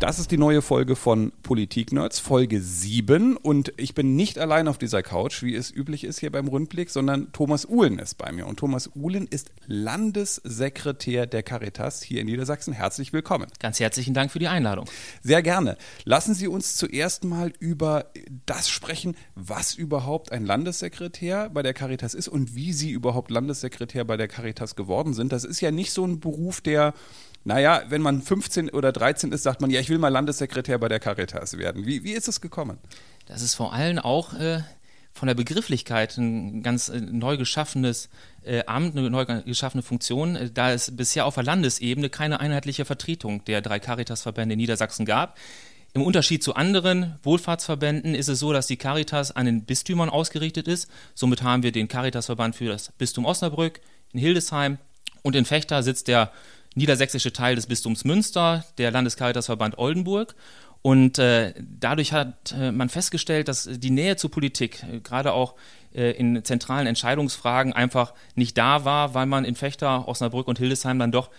Das ist die neue Folge von Politik Nerds, Folge 7. Und ich bin nicht allein auf dieser Couch, wie es üblich ist hier beim Rundblick, sondern Thomas Uhlen ist bei mir. Und Thomas Uhlen ist Landessekretär der Caritas hier in Niedersachsen. Herzlich willkommen. Ganz herzlichen Dank für die Einladung. Sehr gerne. Lassen Sie uns zuerst mal über das sprechen, was überhaupt ein Landessekretär bei der Caritas ist und wie Sie überhaupt Landessekretär bei der Caritas geworden sind. Das ist ja nicht so ein Beruf, der naja, wenn man 15 oder 13 ist, sagt man, ja, ich will mal Landessekretär bei der Caritas werden. Wie, wie ist es gekommen? Das ist vor allem auch äh, von der Begrifflichkeit ein ganz äh, neu geschaffenes äh, Amt, eine neu geschaffene Funktion, äh, da es bisher auf der Landesebene keine einheitliche Vertretung der drei Caritas-Verbände in Niedersachsen gab. Im Unterschied zu anderen Wohlfahrtsverbänden ist es so, dass die Caritas an den Bistümern ausgerichtet ist. Somit haben wir den Caritas-Verband für das Bistum Osnabrück, in Hildesheim und in Fechter sitzt der niedersächsische Teil des Bistums Münster, der Landescaritasverband Oldenburg. Und äh, dadurch hat äh, man festgestellt, dass die Nähe zur Politik, äh, gerade auch äh, in zentralen Entscheidungsfragen, einfach nicht da war, weil man in Fechter, Osnabrück und Hildesheim dann doch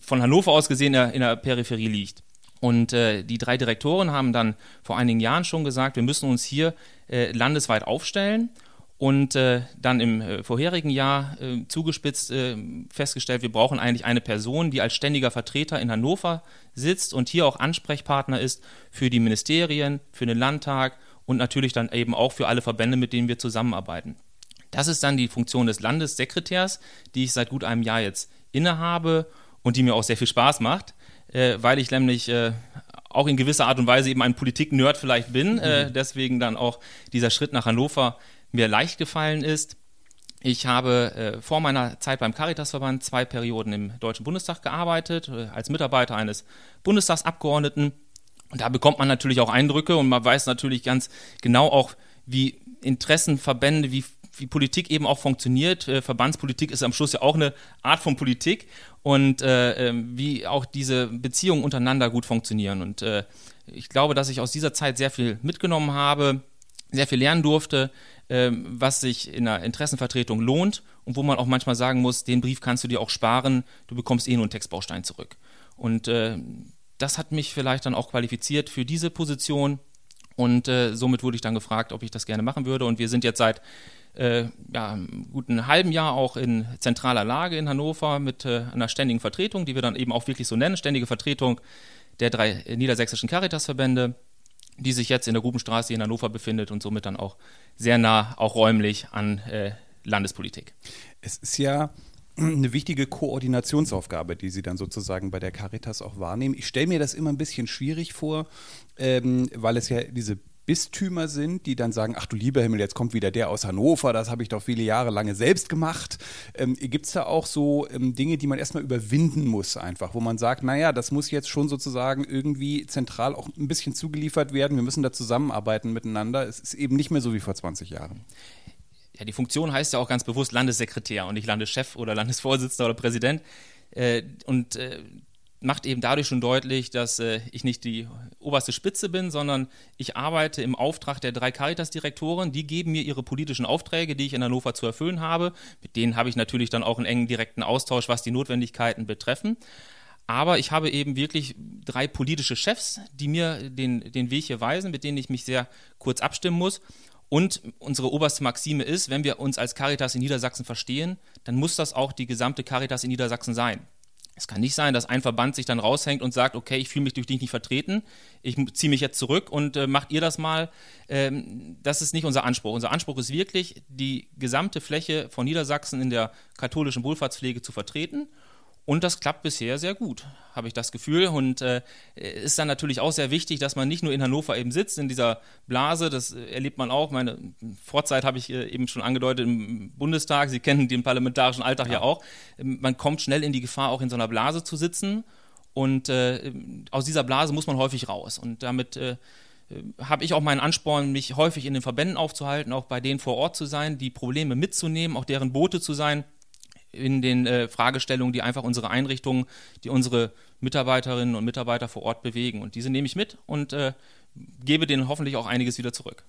von Hannover aus gesehen in der, Peripherie liegt. Und äh, die drei Direktoren haben dann vor einigen Jahren schon gesagt, wir müssen uns hier äh, landesweit aufstellen und äh, dann im äh, vorherigen Jahr äh, zugespitzt äh, festgestellt, wir brauchen eigentlich eine Person, die als ständiger Vertreter in Hannover sitzt und hier auch Ansprechpartner ist für die Ministerien, für den Landtag und natürlich dann eben auch für alle Verbände, mit denen wir zusammenarbeiten. Das ist dann die Funktion des Landessekretärs, die ich seit gut einem Jahr jetzt innehabe und die mir auch sehr viel Spaß macht, äh, weil ich nämlich äh, auch in gewisser Art und Weise eben ein Politik-Nerd vielleicht bin. Mhm. deswegen dann auch dieser Schritt nach Hannover mir leicht gefallen ist. Ich habe äh, vor meiner Zeit beim Caritasverband zwei Perioden im Deutschen Bundestag gearbeitet, äh, als Mitarbeiter eines Bundestagsabgeordneten. Und da bekommt man natürlich auch Eindrücke und man weiß natürlich ganz genau auch, wie Interessenverbände, wie, wie Politik eben auch funktioniert. Äh, Verbandspolitik ist am Schluss ja auch eine Art von Politik und äh, ähm, wie auch diese Beziehungen untereinander gut funktionieren. Und äh, ich glaube, dass ich aus dieser Zeit sehr viel mitgenommen habe, sehr viel lernen durfte, ähm, was sich in der Interessenvertretung lohnt und wo man auch manchmal sagen muss, den Brief kannst du dir auch sparen, du bekommst eh nur einen Textbaustein zurück. Und äh, das hat mich vielleicht dann auch qualifiziert für diese Position und äh, somit wurde ich dann gefragt, ob ich das gerne machen würde. Und wir sind jetzt seit äh, ja, einem guten halben Jahr auch in zentraler Lage in Hannover mit äh, einer ständigen Vertretung, die wir dann eben auch wirklich so nennen, ständige Vertretung der drei niedersächsischen Caritasverbände die sich jetzt in der Grubenstraße in Hannover befindet und somit dann auch sehr nah, auch räumlich an äh, Landespolitik. Es ist ja eine wichtige Koordinationsaufgabe, die Sie dann sozusagen bei der Caritas auch wahrnehmen. Ich stelle mir das immer ein bisschen schwierig vor, ähm, weil es ja diese Bistümer sind, die dann sagen, ach du lieber Himmel, jetzt kommt wieder der aus Hannover, das habe ich doch viele Jahre lange selbst gemacht. Ähm, Gibt es da auch so ähm, Dinge, die man erstmal überwinden muss einfach, wo man sagt, naja, das muss jetzt schon sozusagen irgendwie zentral auch ein bisschen zugeliefert werden, wir müssen da zusammenarbeiten miteinander. Es ist eben nicht mehr so wie vor 20 Jahren. Ja, die Funktion heißt ja auch ganz bewusst Landessekretär und nicht Landeschef oder Landesvorsitzender oder Präsident. Äh, und äh, macht eben dadurch schon deutlich, dass äh, ich nicht die oberste Spitze bin, sondern ich arbeite im Auftrag der drei Caritas-Direktoren. Die geben mir ihre politischen Aufträge, die ich in Hannover zu erfüllen habe. Mit denen habe ich natürlich dann auch einen engen direkten Austausch, was die Notwendigkeiten betreffen. Aber ich habe eben wirklich drei politische Chefs, die mir den, den Weg hier weisen, mit denen ich mich sehr kurz abstimmen muss. Und unsere oberste Maxime ist, wenn wir uns als Caritas in Niedersachsen verstehen, dann muss das auch die gesamte Caritas in Niedersachsen sein. Es kann nicht sein, dass ein Verband sich dann raushängt und sagt, okay, ich fühle mich durch dich nicht vertreten, ich ziehe mich jetzt zurück und äh, macht ihr das mal. Ähm, das ist nicht unser Anspruch. Unser Anspruch ist wirklich, die gesamte Fläche von Niedersachsen in der katholischen Wohlfahrtspflege zu vertreten und das klappt bisher sehr gut, habe ich das Gefühl. Und äh, ist dann natürlich auch sehr wichtig, dass man nicht nur in Hannover eben sitzt, in dieser Blase, das erlebt man auch. Meine Vorzeit habe ich äh, eben schon angedeutet im Bundestag. Sie kennen den parlamentarischen Alltag ja, ja auch. Ähm, man kommt schnell in die Gefahr, auch in so einer Blase zu sitzen. Und äh, aus dieser Blase muss man häufig raus. Und damit äh, habe ich auch meinen Ansporn, mich häufig in den Verbänden aufzuhalten, auch bei denen vor Ort zu sein, die Probleme mitzunehmen, auch deren Boote zu sein in den äh, Fragestellungen, die einfach unsere Einrichtungen, die unsere Mitarbeiterinnen und Mitarbeiter vor Ort bewegen. Und diese nehme ich mit und äh, gebe denen hoffentlich auch einiges wieder zurück.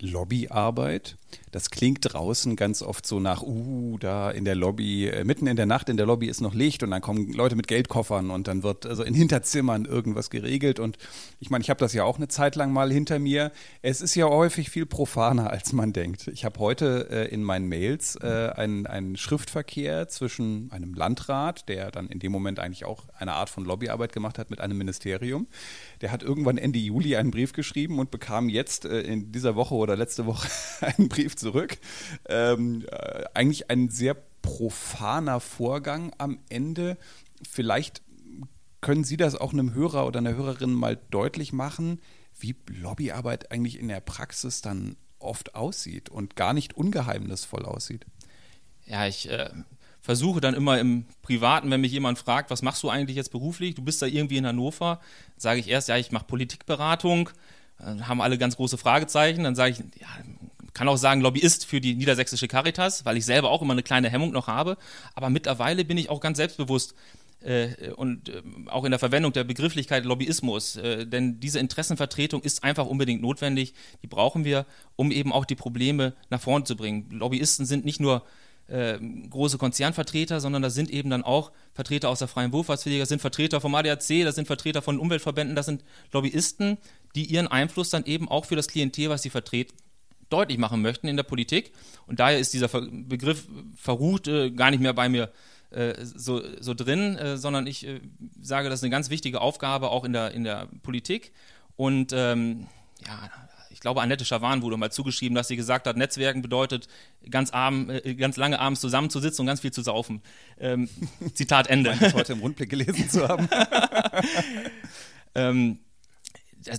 Lobbyarbeit. Das klingt draußen ganz oft so nach, uh, da in der Lobby, äh, mitten in der Nacht in der Lobby ist noch Licht und dann kommen Leute mit Geldkoffern und dann wird also in Hinterzimmern irgendwas geregelt. Und ich meine, ich habe das ja auch eine Zeit lang mal hinter mir. Es ist ja häufig viel profaner, als man denkt. Ich habe heute äh, in meinen Mails äh, einen, einen Schriftverkehr zwischen einem Landrat, der dann in dem Moment eigentlich auch eine Art von Lobbyarbeit gemacht hat, mit einem Ministerium. Der hat irgendwann Ende Juli einen Brief geschrieben und bekam jetzt äh, in dieser Woche oder letzte Woche einen Brief zurück. Ähm, äh, eigentlich ein sehr profaner Vorgang am Ende. Vielleicht können Sie das auch einem Hörer oder einer Hörerin mal deutlich machen, wie Lobbyarbeit eigentlich in der Praxis dann oft aussieht und gar nicht ungeheimnisvoll aussieht. Ja, ich äh, versuche dann immer im Privaten, wenn mich jemand fragt, was machst du eigentlich jetzt beruflich? Du bist da irgendwie in Hannover, sage ich erst, ja, ich mache Politikberatung. Dann haben alle ganz große Fragezeichen. Dann sage ich, ja, kann auch sagen Lobbyist für die niedersächsische Caritas, weil ich selber auch immer eine kleine Hemmung noch habe. Aber mittlerweile bin ich auch ganz selbstbewusst äh, und äh, auch in der Verwendung der Begrifflichkeit Lobbyismus. Äh, denn diese Interessenvertretung ist einfach unbedingt notwendig. Die brauchen wir, um eben auch die Probleme nach vorne zu bringen. Lobbyisten sind nicht nur äh, große Konzernvertreter, sondern da sind eben dann auch Vertreter aus der freien Wohlfahrtspflege, das sind Vertreter vom ADAC, das sind Vertreter von Umweltverbänden, das sind Lobbyisten, die ihren Einfluss dann eben auch für das Klientel, was sie vertreten, deutlich machen möchten in der Politik. Und daher ist dieser Begriff verrucht äh, gar nicht mehr bei mir äh, so, so drin, äh, sondern ich äh, sage, das ist eine ganz wichtige Aufgabe auch in der, in der Politik. Und ähm, ja, glaube, Annette Schawan wurde mal zugeschrieben, dass sie gesagt hat, Netzwerken bedeutet, ganz, arm, äh, ganz lange abends zusammenzusitzen und ganz viel zu saufen. Ähm, Zitat Ende. Ich das heute im Rundblick gelesen zu haben. ähm,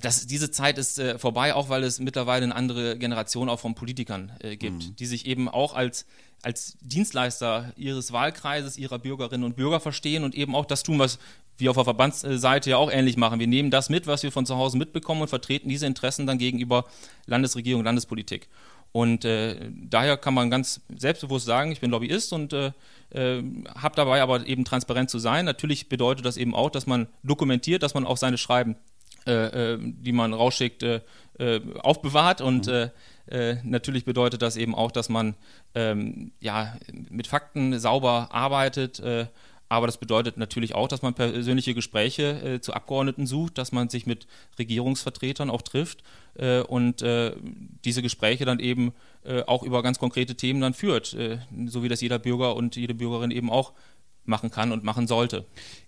das, diese Zeit ist äh, vorbei, auch weil es mittlerweile eine andere Generation auch von Politikern äh, gibt, mhm. die sich eben auch als, als Dienstleister ihres Wahlkreises, ihrer Bürgerinnen und Bürger verstehen und eben auch das tun, was wir auf der Verbandsseite ja auch ähnlich machen. Wir nehmen das mit, was wir von zu Hause mitbekommen und vertreten diese Interessen dann gegenüber Landesregierung, Landespolitik. Und äh, daher kann man ganz selbstbewusst sagen, ich bin Lobbyist und äh, äh, habe dabei aber eben transparent zu sein. Natürlich bedeutet das eben auch, dass man dokumentiert, dass man auch seine Schreiben äh, äh, die man rausschickt, äh, aufbewahrt. Und mhm. natürlich bedeutet das eben auch, dass man ähm, ja, mit Fakten sauber arbeitet. Aber das bedeutet natürlich auch, dass man persönliche Gespräche äh, zu Abgeordneten sucht, dass man sich mit Regierungsvertretern auch trifft äh, und äh, diese Gespräche dann eben auch über ganz konkrete Themen dann führt, so wie das jeder Bürger und jede Bürgerin eben auch machen kann und machen sollte.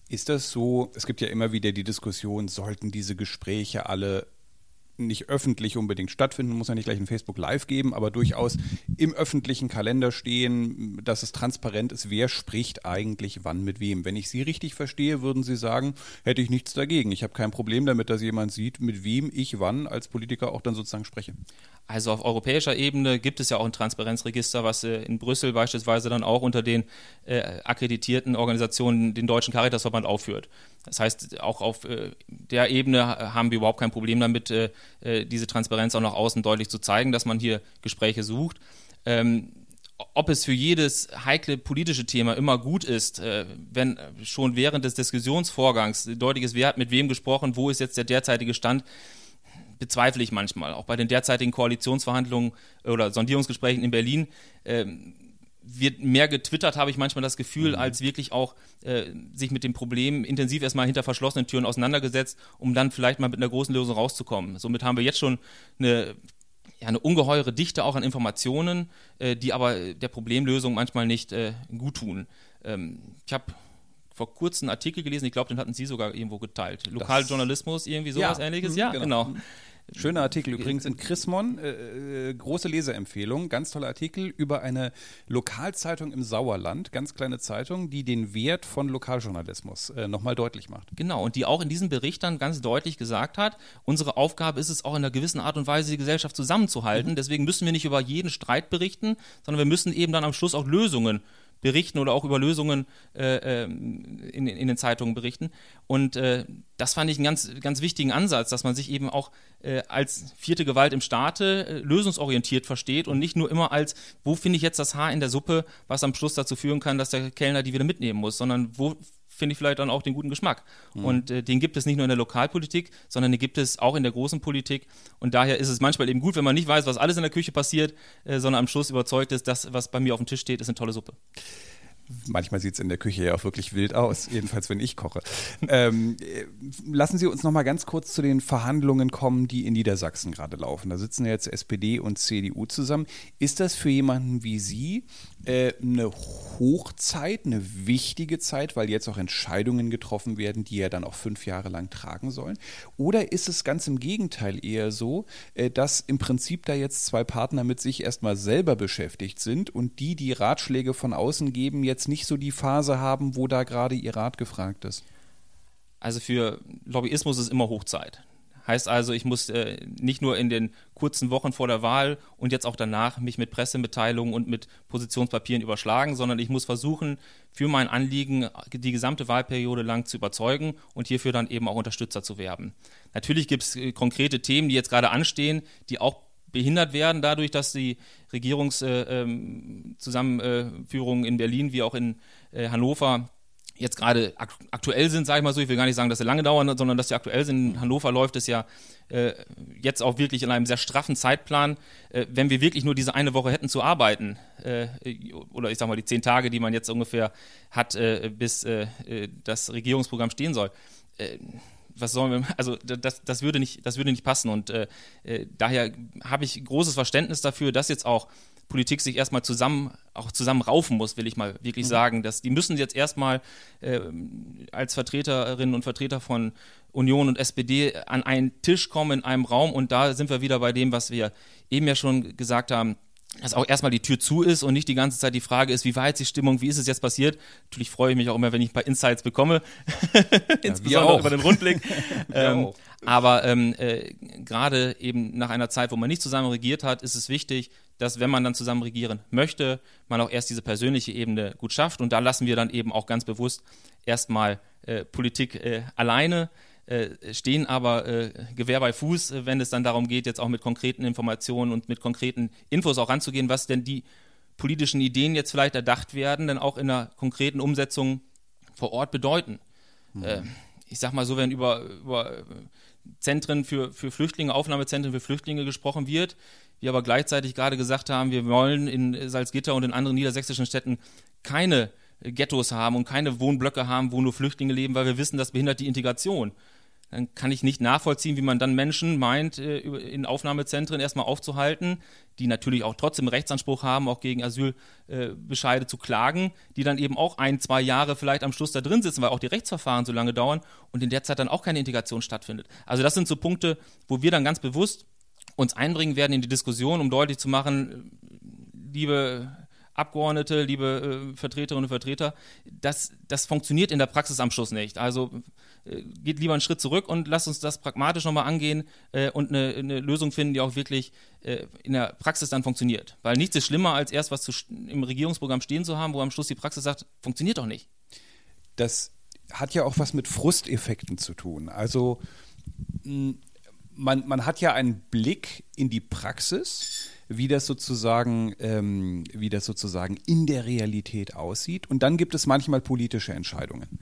Ist das so, es gibt ja immer wieder die Diskussion, sollten diese Gespräche alle nicht öffentlich unbedingt stattfinden, muss ja nicht gleich ein Facebook Live geben, aber durchaus im öffentlichen Kalender stehen, dass es transparent ist, wer spricht eigentlich wann mit wem. Wenn ich Sie richtig verstehe, würden Sie sagen, hätte ich nichts dagegen. Ich habe kein Problem damit, dass jemand sieht, mit wem ich wann als Politiker auch dann sozusagen spreche. Also auf europäischer Ebene gibt es ja auch ein Transparenzregister, was äh, in Brüssel beispielsweise dann auch unter den äh, akkreditierten Organisationen den Deutschen Caritasverband aufführt. Das heißt, auch auf äh, der Ebene haben wir überhaupt kein Problem damit, äh, äh, diese Transparenz auch nach außen deutlich zu zeigen, dass man hier Gespräche sucht. Ähm, ob es für jedes heikle politische Thema immer gut ist, äh, wenn schon während des Diskussionsvorgangs deutlich ist, wer hat mit wem gesprochen, wo ist jetzt der derzeitige Stand, bezweifle ich manchmal. Auch bei den derzeitigen Koalitionsverhandlungen oder Sondierungsgesprächen in Berlin ähm, wird mehr getwittert, habe ich manchmal das Gefühl, mhm. als wirklich auch äh, sich mit dem Problem intensiv erstmal hinter verschlossenen Türen auseinandergesetzt, um dann vielleicht mal mit einer großen Lösung rauszukommen. Somit haben wir jetzt schon eine ja, eine ungeheure Dichte auch an Informationen, äh, die aber der Problemlösung manchmal nicht äh, gut tun. Ähm, ich habe vor kurzem einen Artikel gelesen, ich glaube, den hatten Sie sogar irgendwo geteilt. Lokaljournalismus, irgendwie sowas ja, ähnliches. Ja, genau. genau. Schöner Artikel übrigens in Chrismon, äh, äh, große Leseempfehlung, ganz toller Artikel über eine Lokalzeitung im Sauerland, ganz kleine Zeitung, die den Wert von Lokaljournalismus äh, nochmal deutlich macht. Genau, und die auch in diesem Bericht dann ganz deutlich gesagt hat, unsere Aufgabe ist es auch in einer gewissen Art und Weise, die Gesellschaft zusammenzuhalten. Mhm. Deswegen müssen wir nicht über jeden Streit berichten, sondern wir müssen eben dann am Schluss auch Lösungen berichten oder auch über Lösungen äh, ähm, in, in, den Zeitungen berichten. Und äh, das fand ich einen ganz, ganz wichtigen Ansatz, dass man sich eben auch äh, als vierte Gewalt im Staate äh, lösungsorientiert versteht und nicht nur immer als, wo finde ich jetzt das Haar in der Suppe, was am Schluss dazu führen kann, dass der Kellner die wieder mitnehmen muss, sondern wo finde ich vielleicht dann auch den guten Geschmack. Mhm. Und äh, den gibt es nicht nur in der Lokalpolitik, sondern den gibt es auch in der großen Politik. Und daher ist es manchmal eben gut, wenn man nicht weiß, was alles in der Küche passiert, äh, sondern am Schluss überzeugt ist, das, was bei mir auf dem Tisch steht, ist eine tolle Suppe. Manchmal sieht es in der Küche ja auch wirklich wild aus, jedenfalls wenn ich koche. Ähm, lassen Sie uns noch mal ganz kurz zu den Verhandlungen kommen, die in Niedersachsen gerade laufen. Da sitzen jetzt SPD und CDU zusammen. Ist das für jemanden wie Sie äh, eine Hochzeit, eine wichtige Zeit, weil jetzt auch Entscheidungen getroffen werden, die ja dann auch fünf Jahre lang tragen sollen? Oder ist es ganz im Gegenteil eher so, äh, dass im Prinzip da jetzt zwei Partner mit sich erstmal selber beschäftigt sind und die, die Ratschläge von außen geben, jetzt nicht so die Phase haben, wo da gerade ihr Rat gefragt ist? Also für Lobbyismus ist immer Hochzeit. Heißt also, ich muss äh, nicht nur in den kurzen Wochen vor der Wahl und jetzt auch danach mich mit Pressemitteilungen und mit Positionspapieren überschlagen, sondern ich muss versuchen, für mein Anliegen die gesamte Wahlperiode lang zu überzeugen und hierfür dann eben auch Unterstützer zu werben. Natürlich gibt es äh, konkrete Themen, die jetzt gerade anstehen, die auch behindert werden dadurch, dass die Regierungszusammenführung äh, ähm, in Berlin wie auch in äh, Hannover jetzt gerade aktuell sind, sage ich mal so, ich will gar nicht sagen, dass sie lange dauern, sondern dass sie aktuell sind. In Hannover läuft es ja äh, jetzt auch wirklich in einem sehr straffen Zeitplan. Äh, wenn wir wirklich nur diese eine Woche hätten zu arbeiten, äh, oder ich sage mal die zehn Tage, die man jetzt ungefähr hat, äh, bis äh, äh, das Regierungsprogramm stehen soll, was sollen wir, also das, das, würde, nicht, das würde nicht passen. Und daher habe ich großes Verständnis dafür, dass jetzt auch Politik sich erstmal zusammen, auch zusammen raufen muss, will ich mal wirklich mhm. sagen. Dass die müssen jetzt erstmal äh, als Vertreterinnen und Vertreter von Union und SPD an einen Tisch kommen in einem Raum und da sind wir wieder bei dem, was wir eben ja schon gesagt haben dass auch erstmal die Tür zu ist und nicht die ganze Zeit die Frage ist, wie war jetzt die Stimmung, wie ist es jetzt passiert. Natürlich freue ich mich auch immer, wenn ich ein paar Insights bekomme, insbesondere ja, über den Rundblick. ähm, aber ähm, äh, gerade eben nach einer Zeit, wo man nicht zusammen regiert hat, ist es wichtig, dass wenn man dann zusammen regieren möchte, man auch erst diese persönliche Ebene gut schafft. Und da lassen wir dann eben auch ganz bewusst erstmal äh, Politik äh, alleine äh, stehen aber äh, Gewehr bei Fuß, äh, wenn es dann darum geht, jetzt auch mit konkreten Informationen und mit konkreten Infos auch ranzugehen, was denn die politischen Ideen jetzt vielleicht erdacht werden, dann auch in einer konkreten Umsetzung vor Ort bedeuten. Mhm. Äh, ich sag mal so, wenn über, über Zentren für, für Flüchtlinge, Aufnahmezentren für Flüchtlinge gesprochen wird, wir aber gleichzeitig gerade gesagt haben, wir wollen in Salzgitter und in anderen niedersächsischen Städten keine Ghettos haben und keine Wohnblöcke haben, wo nur Flüchtlinge leben, weil wir wissen, das behindert die Integration dann kann ich nicht nachvollziehen, wie man dann Menschen meint, äh, in Aufnahmezentren erstmal aufzuhalten, die natürlich auch trotzdem Rechtsanspruch haben, auch gegen Asylbescheide zu klagen, die dann eben auch ein, zwei Jahre vielleicht am Schluss da drin sitzen, weil auch die Rechtsverfahren so lange dauern und in der Zeit dann auch keine Integration stattfindet. Also das sind so Punkte, wo wir dann ganz bewusst uns einbringen werden in die Diskussion, um deutlich zu machen, liebe Abgeordnete, liebe äh, Vertreterinnen und Vertreter, das, das funktioniert in der Praxis am Schluss nicht. Also äh, geht lieber einen Schritt zurück und lasst uns das pragmatisch nochmal angehen äh, und eine, eine, Lösung finden, die auch wirklich äh, in der Praxis dann funktioniert. Weil nichts ist schlimmer, als erst was zu, im Regierungsprogramm stehen zu haben, wo am Schluss die Praxis sagt, funktioniert doch nicht. Das hat ja auch was mit Frusteffekten zu tun. Also man, man hat ja einen Blick in die Praxis wie das sozusagen, ähm, wie das sozusagen in der Realität aussieht. Und dann gibt es manchmal politische Entscheidungen.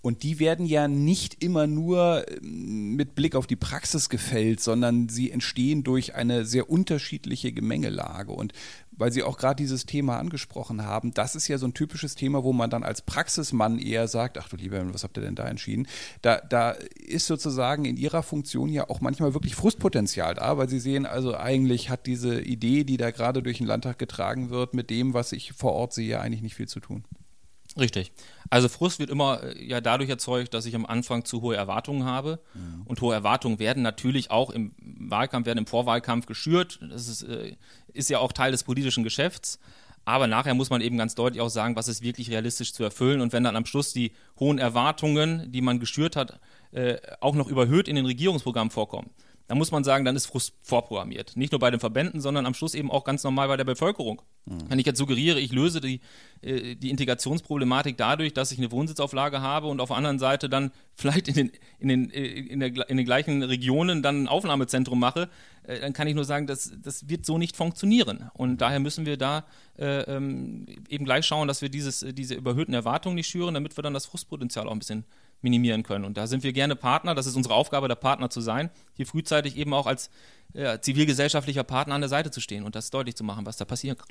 Und die werden ja nicht immer nur ähm, mit Blick auf die Praxis gefällt, sondern sie entstehen durch eine sehr unterschiedliche Gemengelage. Und weil Sie auch gerade dieses Thema angesprochen haben, das ist ja so ein typisches Thema, wo man dann als Praxismann eher sagt, ach du lieber, was habt ihr denn da entschieden? Da, da ist sozusagen in Ihrer Funktion ja auch manchmal wirklich Frustpotenzial da, weil Sie sehen, also eigentlich hat diese Idee, die da gerade durch den Landtag getragen wird, mit dem, was ich vor Ort sehe, eigentlich nicht viel zu tun. Richtig. Also Frust wird immer äh, ja dadurch erzeugt, dass ich am Anfang zu hohe Erwartungen habe. Mhm. Und hohe Erwartungen werden natürlich auch im Wahlkampf, werden im Vorwahlkampf geschürt. Das ist, äh, ist ja auch Teil des politischen Geschäfts. Aber nachher muss man eben ganz deutlich auch sagen, was ist wirklich realistisch zu erfüllen. Und wenn dann am Schluss die hohen Erwartungen, die man geschürt hat, äh, auch noch überhöht in den Regierungsprogrammen vorkommen, da muss man sagen, dann ist Frust vorprogrammiert. Nicht nur bei den Verbänden, sondern am Schluss eben auch ganz normal bei der Bevölkerung. Mhm. Wenn ich jetzt suggeriere, ich löse die, äh, die Integrationsproblematik dadurch, dass ich eine Wohnsitzauflage habe und auf der anderen Seite dann vielleicht in den, in den, äh, in der, in den gleichen Regionen dann ein Aufnahmezentrum mache, äh, dann kann ich nur sagen, das, das wird so nicht funktionieren. Und daher müssen wir da äh, ähm, eben gleich schauen, dass wir dieses, diese überhöhten Erwartungen nicht schüren, damit wir dann das Frustpotenzial auch ein bisschen minimieren können. Und da sind wir gerne Partner. Das ist unsere Aufgabe, der Partner zu sein, hier frühzeitig eben auch als ja, zivilgesellschaftlicher Partner an der Seite zu stehen und das deutlich zu machen, was da passieren kann.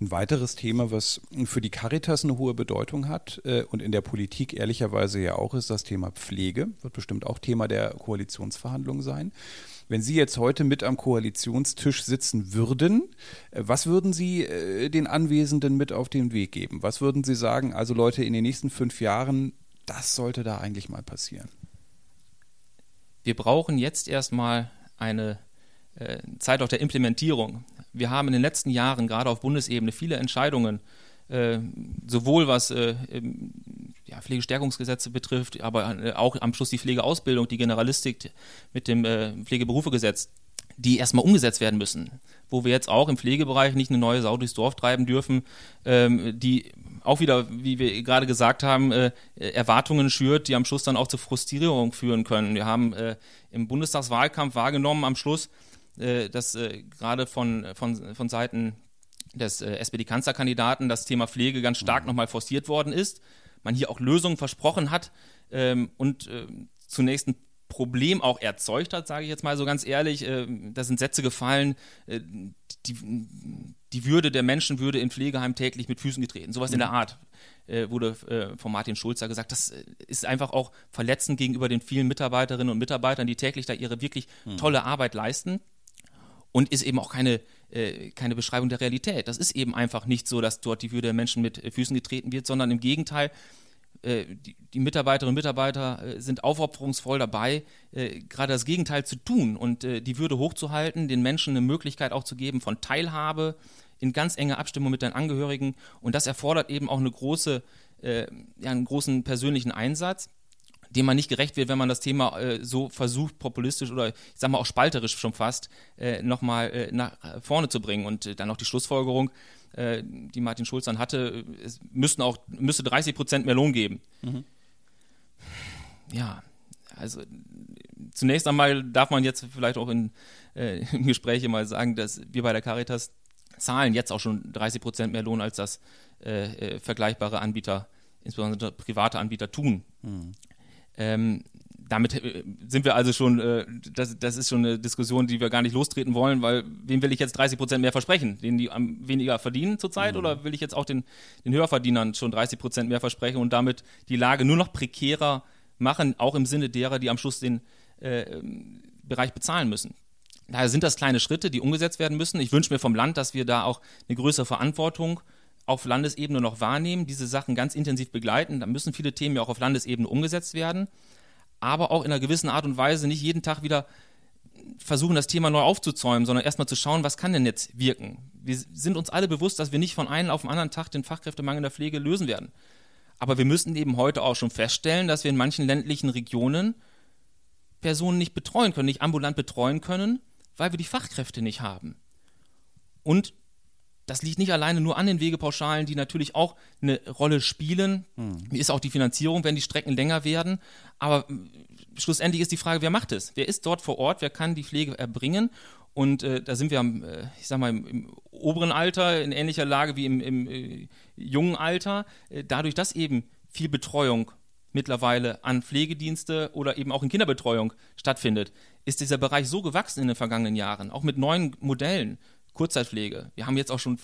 Ein weiteres Thema, was für die Caritas eine hohe Bedeutung hat äh, und in der Politik ehrlicherweise ja auch ist, das Thema Pflege. Wird bestimmt auch Thema der Koalitionsverhandlungen sein. Wenn Sie jetzt heute mit am Koalitionstisch sitzen würden, äh, was würden Sie äh, den Anwesenden mit auf den Weg geben? Was würden Sie sagen, also Leute, in den nächsten fünf Jahren das sollte da eigentlich mal passieren. Wir brauchen jetzt erstmal eine äh, Zeit auch der Implementierung. Wir haben in den letzten Jahren gerade auf Bundesebene viele Entscheidungen, äh, sowohl was äh, ja, Pflegestärkungsgesetze betrifft, aber äh, auch am Schluss die Pflegeausbildung, die Generalistik mit dem äh, Pflegeberufegesetz, die erstmal umgesetzt werden müssen. Wo wir jetzt auch im Pflegebereich nicht eine neue Sau durchs Dorf treiben dürfen, ähm, die auch wieder, wie wir gerade gesagt haben, äh, Erwartungen schürt, die am Schluss dann auch zur Frustrierung führen können. Wir haben äh, im Bundestagswahlkampf wahrgenommen am Schluss, äh, dass äh, gerade von, von, von Seiten des äh, SPD-Kanzlerkandidaten das Thema Pflege ganz stark mhm. nochmal forciert worden ist. Man hier auch Lösungen versprochen hat ähm, und äh, zunächst ein Problem auch erzeugt hat, sage ich jetzt mal so ganz ehrlich. Äh, da sind Sätze gefallen, äh, die, die Würde der Menschen würde in Pflegeheimen täglich mit Füßen getreten. Sowas mhm. in der Art äh, wurde äh, von Martin Schulzer gesagt. Das äh, ist einfach auch verletzend gegenüber den vielen Mitarbeiterinnen und Mitarbeitern, die täglich da ihre wirklich mhm. tolle Arbeit leisten. Und ist eben auch keine, äh, keine Beschreibung der Realität. Das ist eben einfach nicht so, dass dort die Würde der Menschen mit Füßen getreten wird, sondern im Gegenteil, die, die, Mitarbeiterinnen und Mitarbeiter äh, sind aufopferungsvoll dabei, äh, gerade das Gegenteil zu tun und die Würde hochzuhalten, den Menschen eine Möglichkeit auch zu geben von Teilhabe in ganz enger Abstimmung mit den Angehörigen. Und das erfordert eben auch eine große, ja, einen großen persönlichen Einsatz dem man nicht gerecht wird, wenn man das Thema äh, so versucht, populistisch oder ich sag mal auch spalterisch schon fast, äh, nochmal äh, nach vorne zu bringen. Und äh, dann noch die Schlussfolgerung, äh, die Martin Schulz dann hatte, es müssten auch, müsste 30 Prozent mehr Lohn geben. Mhm. Ja, also zunächst einmal darf man jetzt vielleicht auch in, äh, im Gespräch mal sagen, dass wir bei der Caritas zahlen jetzt auch schon 30 Prozent mehr Lohn, als das äh, äh, vergleichbare Anbieter, insbesondere private Anbieter, tun. Mhm. Ähm, damit äh, sind wir also schon, äh, das, das ist schon eine Diskussion, die wir gar nicht lostreten wollen, weil wem will ich jetzt 30 Prozent mehr versprechen? Denen, die am weniger verdienen zurzeit mhm. oder will ich jetzt auch den, den Höherverdienern schon 30 Prozent mehr versprechen und damit die Lage nur noch prekärer machen, auch im Sinne derer, die am Schluss den äh, Bereich bezahlen müssen? Daher sind das kleine Schritte, die umgesetzt werden müssen. Ich wünsche mir vom Land, dass wir da auch eine größere Verantwortung auf Landesebene noch wahrnehmen, diese Sachen ganz intensiv begleiten. Da müssen viele Themen ja auch auf Landesebene umgesetzt werden aber auch in einer gewissen Art und Weise nicht jeden Tag wieder versuchen, das Thema neu aufzuzäumen, sondern erstmal zu schauen, was kann denn jetzt wirken. Wir sind uns alle bewusst, dass wir nicht von einem auf den anderen Tag den Fachkräftemangel in der Pflege lösen werden. Aber wir müssen eben heute auch schon feststellen, dass wir in manchen ländlichen Regionen Personen nicht betreuen können, nicht ambulant betreuen können, weil wir die Fachkräfte nicht haben. Und das liegt nicht alleine nur an den Wegepauschalen, die natürlich auch eine Rolle spielen. Hm. Ist auch die Finanzierung, wenn die Strecken länger werden. Aber äh, schlussendlich ist die Frage, wer macht es? Wer ist dort vor Ort? Wer kann die Pflege erbringen? Und äh, da sind wir am, äh, ich sag mal, im, im, oberen Alter in ähnlicher Lage wie im, im äh, jungen Alter. Äh, dadurch, dass eben viel Betreuung mittlerweile an Pflegedienste oder eben auch in Kinderbetreuung stattfindet, ist dieser Bereich so gewachsen in den vergangenen Jahren, auch mit neuen Modellen. Kurzzeitpflege. Wir haben jetzt auch schon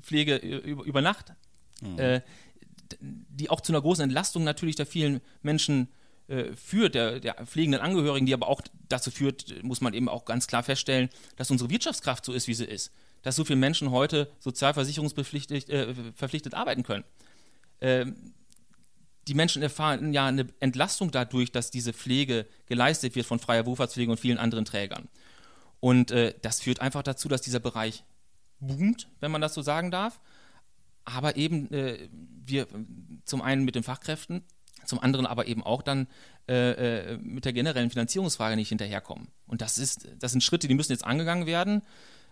Pflege über, über Nacht, mhm. äh, die auch zu einer großen Entlastung natürlich der vielen Menschen äh, führt, der, der pflegenden Angehörigen, die aber auch dazu führt, muss man eben auch ganz klar feststellen, dass unsere Wirtschaftskraft so ist, wie sie ist. Dass so viele Menschen heute sozialversicherungsverpflichtet äh, verpflichtet arbeiten können. Ähm, die Menschen erfahren ja eine Entlastung dadurch, dass diese Pflege geleistet wird von freier Wohlfahrtspflege und vielen anderen Trägern. Und äh, das führt einfach dazu, dass dieser Bereich boomt, wenn man das so sagen darf. Aber eben äh, wir zum einen mit den Fachkräften, zum anderen aber eben auch dann äh, äh mit der generellen Finanzierungsfrage nicht hinterherkommen. Und das, ist, das sind Schritte, die müssen jetzt angegangen werden.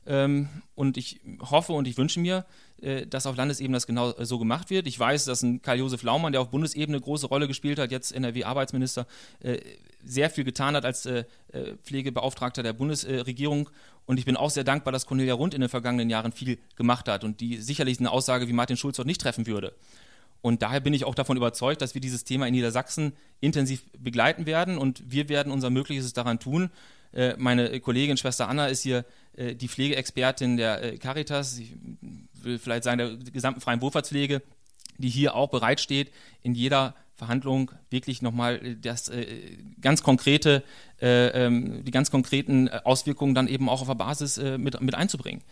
Ähm, und ich hoffe und ich wünsche mir, äh, dass auf Landesebene das genau äh, so gemacht wird. Ich weiß, dass ein Karl-Josef Laumann, der auf Bundesebene große Rolle gespielt hat, jetzt NRW-Arbeitsminister, äh, sehr viel getan hat als Pflegebeauftragter der Bundesregierung. Und ich bin auch sehr dankbar, dass Cornelia Rund in den vergangenen Jahren viel gemacht hat und die sicherlich eine Aussage wie Martin Schulz dort nicht treffen würde. Und daher bin ich auch davon überzeugt, dass wir dieses Thema in Niedersachsen intensiv begleiten werden und wir werden unser Mögliches daran tun. Meine Kollegin Schwester Anna ist hier äh, die Pflegeexpertin der äh, Caritas, ich will vielleicht sagen der gesamten freien Wohlfahrtspflege, die hier auch bereitsteht, in jeder Verhandlung wirklich nochmal äh, das äh, ganz konkrete, äh, ähm, die ganz konkreten Auswirkungen dann eben auch auf der Basis äh, mit, mit einzubringen.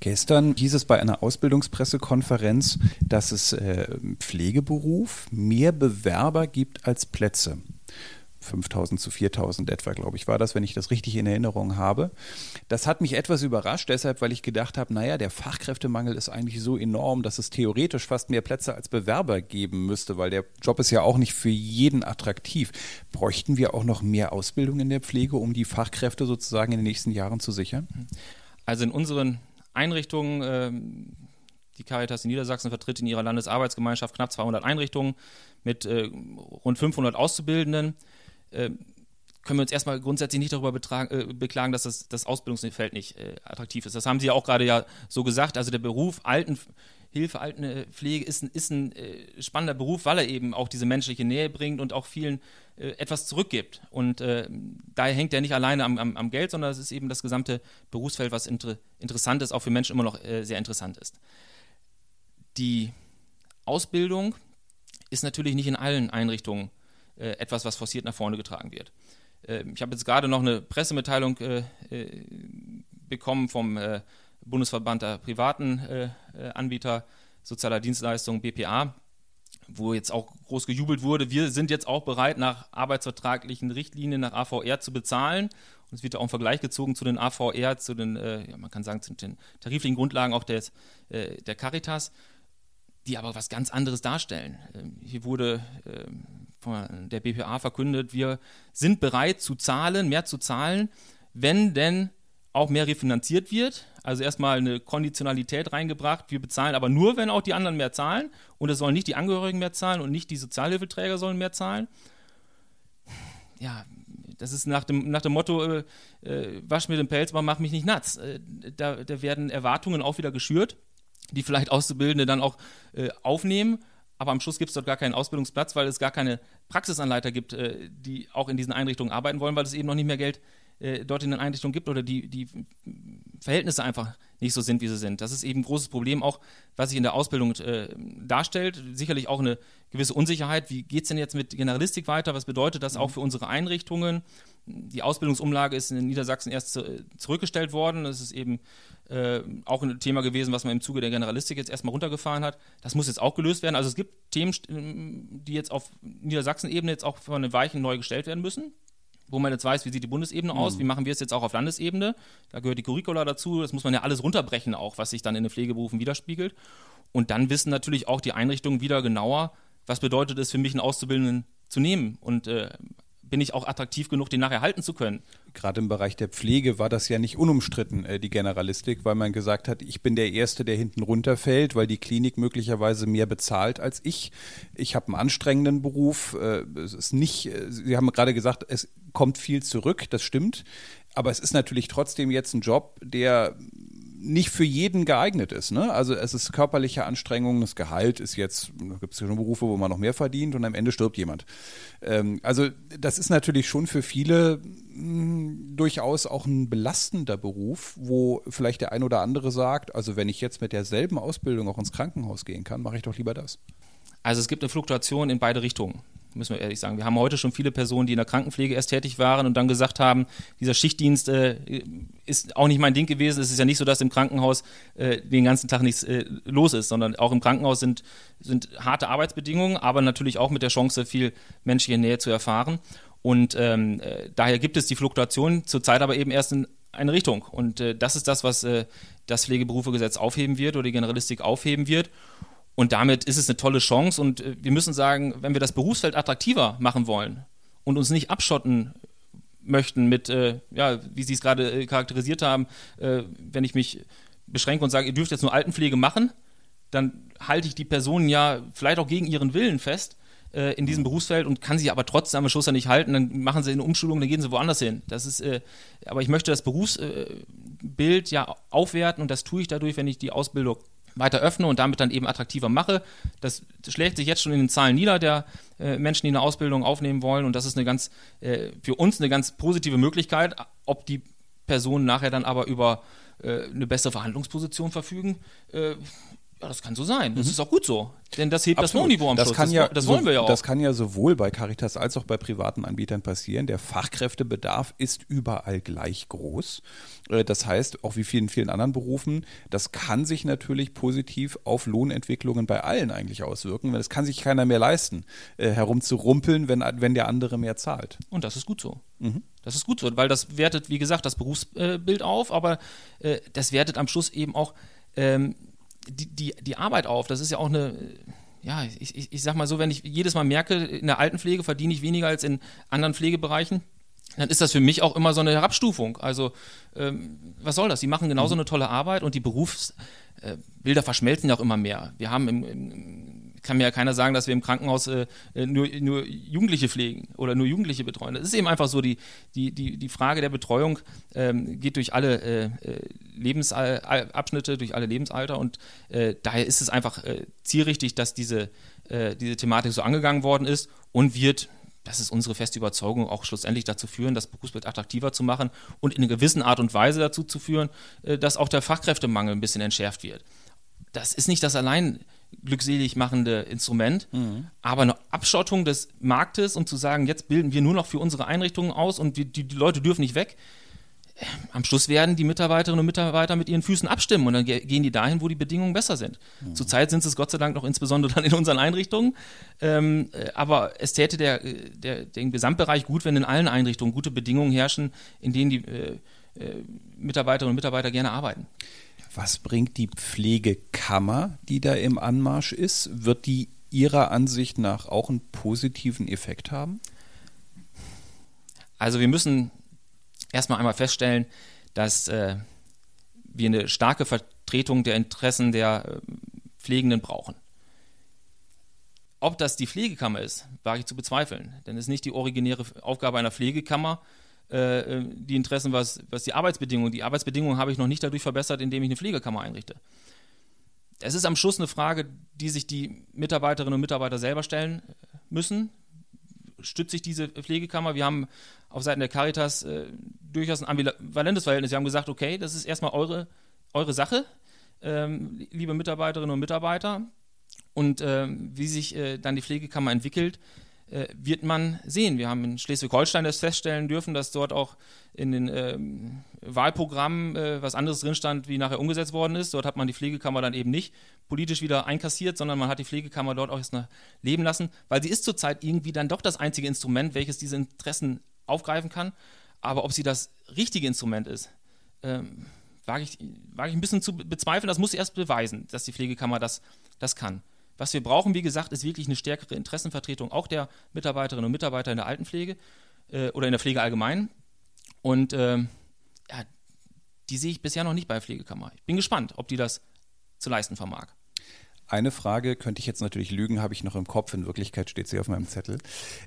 Gestern hieß es bei einer Ausbildungspressekonferenz, dass es äh, Pflegeberuf mehr Bewerber gibt als Plätze. 5000 zu 4000 etwa, glaube ich, war das, wenn ich das richtig in Erinnerung habe. Das hat mich etwas überrascht, deshalb, weil ich gedacht habe, naja, der Fachkräftemangel ist eigentlich so enorm, dass es theoretisch fast mehr Plätze als Bewerber geben müsste, weil der Job ist ja auch nicht für jeden attraktiv. Bräuchten wir auch noch mehr Ausbildung in der Pflege, um die Fachkräfte sozusagen in den nächsten Jahren zu sichern? Also in unseren Einrichtungen, ähm die Caritas in Niedersachsen vertritt in ihrer Landesarbeitsgemeinschaft knapp 200 Einrichtungen mit äh, rund 500 Auszubildenden. Äh, können wir uns erstmal grundsätzlich nicht darüber äh, beklagen, dass das, das Ausbildungsfeld nicht äh, attraktiv ist. Das haben Sie ja auch gerade ja so gesagt. Also der Beruf Altenhilfe, Altenpflege ist ein, ist ein äh, spannender Beruf, weil er eben auch diese menschliche Nähe bringt und auch vielen äh, etwas zurückgibt. Und äh, daher hängt er nicht alleine am, am, am, Geld, sondern es ist eben das gesamte Berufsfeld, was inter, interessant ist, auch für Menschen immer noch sehr interessant ist. Die Ausbildung ist natürlich nicht in allen Einrichtungen äh, etwas, was forciert nach vorne getragen wird. Ähm, ich habe jetzt gerade noch eine Pressemitteilung äh, äh, bekommen vom Bundesverband der privaten Anbieter sozialer Dienstleistungen BPA, wo jetzt auch groß gejubelt wurde, wir sind jetzt auch bereit, nach arbeitsvertraglichen Richtlinien, nach AVR zu bezahlen. Und es wird auch ein Vergleich gezogen zu den AVR, zu den, ja, man kann sagen, zu den tariflichen Grundlagen auch des, der Caritas die aber was ganz anderes darstellen. Ähm, hier wurde ähm, von der BPA verkündet, wir sind bereit zu zahlen, mehr zu zahlen, wenn denn auch mehr refinanziert wird. Also erstmal eine Konditionalität reingebracht. Wir bezahlen aber nur, wenn auch die anderen mehr zahlen. Und es sollen nicht die Angehörigen mehr zahlen und nicht die Sozialhilfeträger sollen mehr zahlen. Ja, das ist nach dem, nach dem Motto, äh, äh, wasch mir den Pelz, aber mach mich nicht nass. Äh, da, da werden Erwartungen auch wieder geschürt die vielleicht Auszubildende dann auch äh, aufnehmen. Aber am Schluss gibt es dort gar keinen Ausbildungsplatz, weil es gar keine Praxisanleiter gibt, äh, die auch in diesen Einrichtungen arbeiten wollen, weil es eben noch nicht mehr Geld äh, dort in den Einrichtungen gibt oder die, die Verhältnisse einfach nicht so sind, wie sie sind. Das ist eben ein großes Problem, auch was sich in der Ausbildung äh, darstellt. Sicherlich auch eine gewisse Unsicherheit. Wie geht es denn jetzt mit Generalistik weiter? Was bedeutet das auch für unsere Einrichtungen? Die Ausbildungsumlage ist in Niedersachsen erst zu, zurückgestellt worden. Das ist eben äh, auch ein Thema gewesen, was man im Zuge der Generalistik jetzt erstmal runtergefahren hat. Das muss jetzt auch gelöst werden. Also es gibt Themen, die jetzt auf Niedersachsen-Ebene jetzt auch von den Weichen neu gestellt werden müssen wo man jetzt weiß, wie sieht die Bundesebene aus, mhm. wie machen wir es jetzt auch auf Landesebene. Da gehört die Curricula dazu, das muss man ja alles runterbrechen, auch was sich dann in den Pflegeberufen widerspiegelt. Und dann wissen natürlich auch die Einrichtungen wieder genauer, was bedeutet es für mich, einen Auszubildenden zu nehmen und äh, bin ich auch attraktiv genug, den nachher halten zu können. Gerade im Bereich der Pflege war das ja nicht unumstritten, äh, die Generalistik, weil man gesagt hat, ich bin der Erste, der hinten runterfällt, weil die Klinik möglicherweise mehr bezahlt als ich. Ich habe einen anstrengenden Beruf. Äh, es ist nicht, äh, Sie haben gerade gesagt, es kommt viel zurück, das stimmt. Aber es ist natürlich trotzdem jetzt ein Job, der nicht für jeden geeignet ist. Ne? Also es ist körperliche Anstrengung, das Gehalt ist jetzt, da gibt es ja schon Berufe, wo man noch mehr verdient und am Ende stirbt jemand. Ähm, also das ist natürlich schon für viele mh, hm, durchaus auch ein belastender Beruf, wo vielleicht der ein oder andere sagt, also wenn ich jetzt mit derselben Ausbildung auch ins Krankenhaus gehen kann, mache ich doch lieber das. Also es gibt eine Fluktuation in beide Richtungen müssen wir ehrlich sagen. Wir haben heute schon viele Personen, die in der Krankenpflege erst tätig waren und dann gesagt haben, dieser Schichtdienst äh, ist auch nicht mein Ding gewesen. Es ist ja nicht so, dass im Krankenhaus äh, den ganzen Tag nichts äh, los ist, sondern auch im Krankenhaus sind, sind harte Arbeitsbedingungen, aber natürlich auch mit der Chance, viel menschliche Nähe zu erfahren. Und ähm, äh, daher gibt es die Fluktuation zurzeit aber eben erst in eine Richtung. Und äh, das ist das, was äh, das Pflegeberufegesetz aufheben wird oder die Generalistik aufheben wird. Und damit ist es eine tolle Chance. Und äh, wir müssen sagen, wenn wir das Berufsfeld attraktiver machen wollen und uns nicht abschotten möchten mit, äh, ja, wie Sie es gerade äh, charakterisiert haben, äh, wenn ich mich beschränke und sage, ihr dürft jetzt nur Altenpflege machen, dann halte ich die Personen ja vielleicht auch gegen ihren Willen fest äh, in diesem mhm. Berufsfeld und kann sie aber trotzdem am Schluss ja nicht halten, dann machen sie eine Umschulung, dann gehen sie woanders hin. Das ist, äh, aber ich möchte das Berufsbild ja aufwerten und das tue ich dadurch, wenn ich die Ausbildung weiter öffne und damit dann eben attraktiver mache. Das schlägt sich jetzt schon in den Zahlen nieder der äh, Menschen, die eine Ausbildung aufnehmen wollen und das ist eine ganz äh, für uns eine ganz positive Möglichkeit. Ob die Personen nachher dann aber über äh, eine bessere Verhandlungsposition verfügen, äh, das kann so sein. Das mhm. ist auch gut so. Denn das hebt Absolut. das Lohnniveau am das Schluss. Kann ja, das, das wollen wir ja auch. Das kann ja sowohl bei Caritas als auch bei privaten Anbietern passieren. Der Fachkräftebedarf ist überall gleich groß. Äh, das heißt, auch wie vielen, vielen anderen Berufen, das kann sich natürlich positiv auf Lohnentwicklungen bei allen eigentlich auswirken, weil es kann sich keiner mehr leisten, äh, herumzurumpeln, wenn, wenn der andere mehr zahlt. Und das ist gut so. Mhm. Das ist gut so, weil das wertet, wie gesagt, das Berufsbild auf, aber äh, das wertet am Schluss eben auch ähm, die, die, die Arbeit auf. Das ist ja auch eine, ja, ich, ich, ich sag mal so, wenn ich jedes Mal merke, in der Altenpflege verdiene ich weniger als in anderen Pflegebereichen, dann ist das für mich auch immer so eine Herabstufung. Also, ähm, was soll das? Die machen genauso mhm. eine tolle Arbeit und die Berufsbilder verschmelzen ja auch immer mehr. Wir haben im, im kann mir ja keiner sagen, dass wir im Krankenhaus äh, äh, nur, nur Jugendliche pflegen oder nur Jugendliche betreuen. Das ist eben einfach so, die, die, die, die Frage der Betreuung ähm, geht durch alle äh, äh Lebensabschnitte, durch alle Lebensalter und äh, daher ist es einfach äh, zielrichtig, dass diese, diese Thematik so angegangen worden ist und wird das ist unsere feste Überzeugung, auch schlussendlich dazu führen, das Berufsbild attraktiver zu machen und in einer gewissen Art und Weise dazu zu führen, dass auch der Fachkräftemangel ein bisschen entschärft wird. Das ist nicht das allein glückselig machende Instrument, mhm. aber eine Abschottung des Marktes und zu sagen, jetzt bilden wir nur noch für unsere Einrichtungen aus und die, die, Leute dürfen nicht weg. Am Schluss werden die Mitarbeiterinnen und Mitarbeiter mit ihren Füßen abstimmen und dann gehen die dahin, wo die Bedingungen besser sind. Mhm. Zurzeit sind es Gott sei Dank noch insbesondere dann in unseren Einrichtungen. Ähm, äh, aber es täte der, der, den Gesamtbereich gut, wenn in allen Einrichtungen gute Bedingungen herrschen, in denen die äh, äh, Mitarbeiterinnen und Mitarbeiter gerne arbeiten. Was bringt die Pflegekammer, die da im Anmarsch ist? Wird die Ihrer Ansicht nach auch einen positiven Effekt haben? Also wir müssen erstmal einmal feststellen, dass äh, wir eine starke Vertretung der Interessen der äh, Pflegenden brauchen. Ob das die Pflegekammer ist, wage ich zu bezweifeln. Denn es ist nicht die originäre Aufgabe einer Pflegekammer, äh, äh, die Interessen, was, was die Arbeitsbedingungen. Die Arbeitsbedingungen habe ich noch nicht dadurch verbessert, indem ich eine Pflegekammer einrichte. Es ist am Schluss eine Frage, die sich die Mitarbeiterinnen und Mitarbeiter selber stellen müssen. Stütze ich diese Pflegekammer? Wir haben auf Seiten der Caritas äh, durchaus ein ambivalentes Verhältnis. Wir haben gesagt, okay, das ist erstmal eure, eure Sache, ähm, liebe Mitarbeiterinnen und Mitarbeiter. Und ähm, wie sich äh, dann die Pflegekammer entwickelt, äh, wird man sehen. Wir haben in Schleswig-Holstein das feststellen dürfen, dass dort auch in den ähm, Wahlprogrammen äh, was anderes drin stand, wie nachher umgesetzt worden ist. Dort hat man die Pflegekammer dann eben nicht politisch wieder einkassiert, sondern man hat die Pflegekammer dort auch erst noch leben lassen, weil sie ist zurzeit irgendwie dann doch das einzige Instrument, welches diese Interessen aufgreifen kann. Aber ob sie das richtige Instrument ist, ähm, wage ich, wage ich ein bisschen zu bezweifeln. Das muss sie erst beweisen, dass die Pflegekammer das, das kann. Was wir brauchen, wie gesagt, ist wirklich eine stärkere Interessenvertretung auch der Mitarbeiterinnen und Mitarbeiter in der Altenpflege äh, oder in der Pflege allgemein. Und ähm, ja, die sehe ich bisher noch nicht bei der Pflegekammer. Ich bin gespannt, ob die das zu leisten vermag. Eine Frage könnte ich jetzt natürlich lügen, habe ich noch im Kopf. In Wirklichkeit steht sie auf meinem Zettel.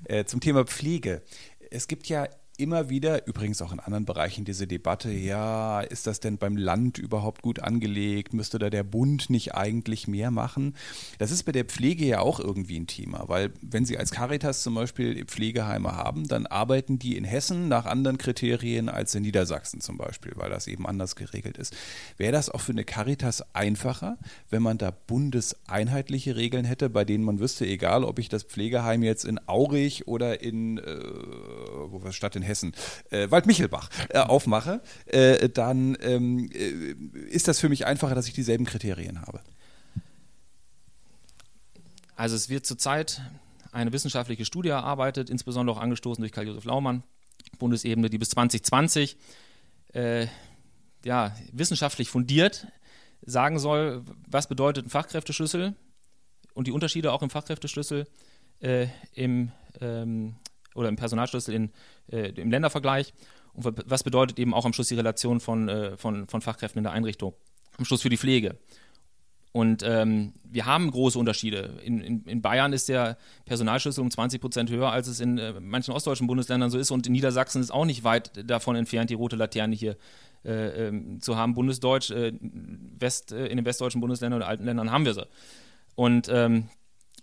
Äh, zum Thema Pflege. Es gibt ja immer wieder, übrigens auch in anderen Bereichen, diese Debatte, ja, ist das denn beim Land überhaupt gut angelegt? Müsste da der Bund nicht eigentlich mehr machen? Das ist bei der Pflege ja auch irgendwie ein Thema, weil wenn Sie als Caritas zum Beispiel Pflegeheime haben, dann arbeiten die in Hessen nach anderen Kriterien als in Niedersachsen zum Beispiel, weil das eben anders geregelt ist. Wäre das auch für eine Caritas einfacher, wenn man da bundeseinheitliche Regeln hätte, bei denen man wüsste, egal ob ich das Pflegeheim jetzt in Aurich oder in, äh, wo wir Stadt in Hessen, äh, Waldmichelbach äh, aufmache, äh, dann ähm, äh, ist das für mich einfacher, dass ich dieselben Kriterien habe. Also es wird zurzeit eine wissenschaftliche Studie erarbeitet, insbesondere auch angestoßen durch Karl-Josef Laumann, Bundesebene, die bis 2020 äh, ja, wissenschaftlich fundiert sagen soll, was bedeutet ein Fachkräfteschlüssel und die Unterschiede auch im Fachkräfteschlüssel äh, im ähm, oder im Personalschlüssel in, äh, im Ländervergleich. Und was bedeutet eben auch am Schluss die Relation von, äh, von, von Fachkräften in der Einrichtung? Am Schluss für die Pflege. Und ähm, wir haben große Unterschiede. In, in, in, Bayern ist der Personalschlüssel um 20 Prozent höher, als es in äh, manchen ostdeutschen Bundesländern so ist. Und in Niedersachsen ist auch nicht weit davon entfernt, die rote Laterne hier äh, ähm, zu haben. Bundesdeutsch, äh, West, äh, in den westdeutschen Bundesländern oder alten Ländern haben wir sie. Und ähm,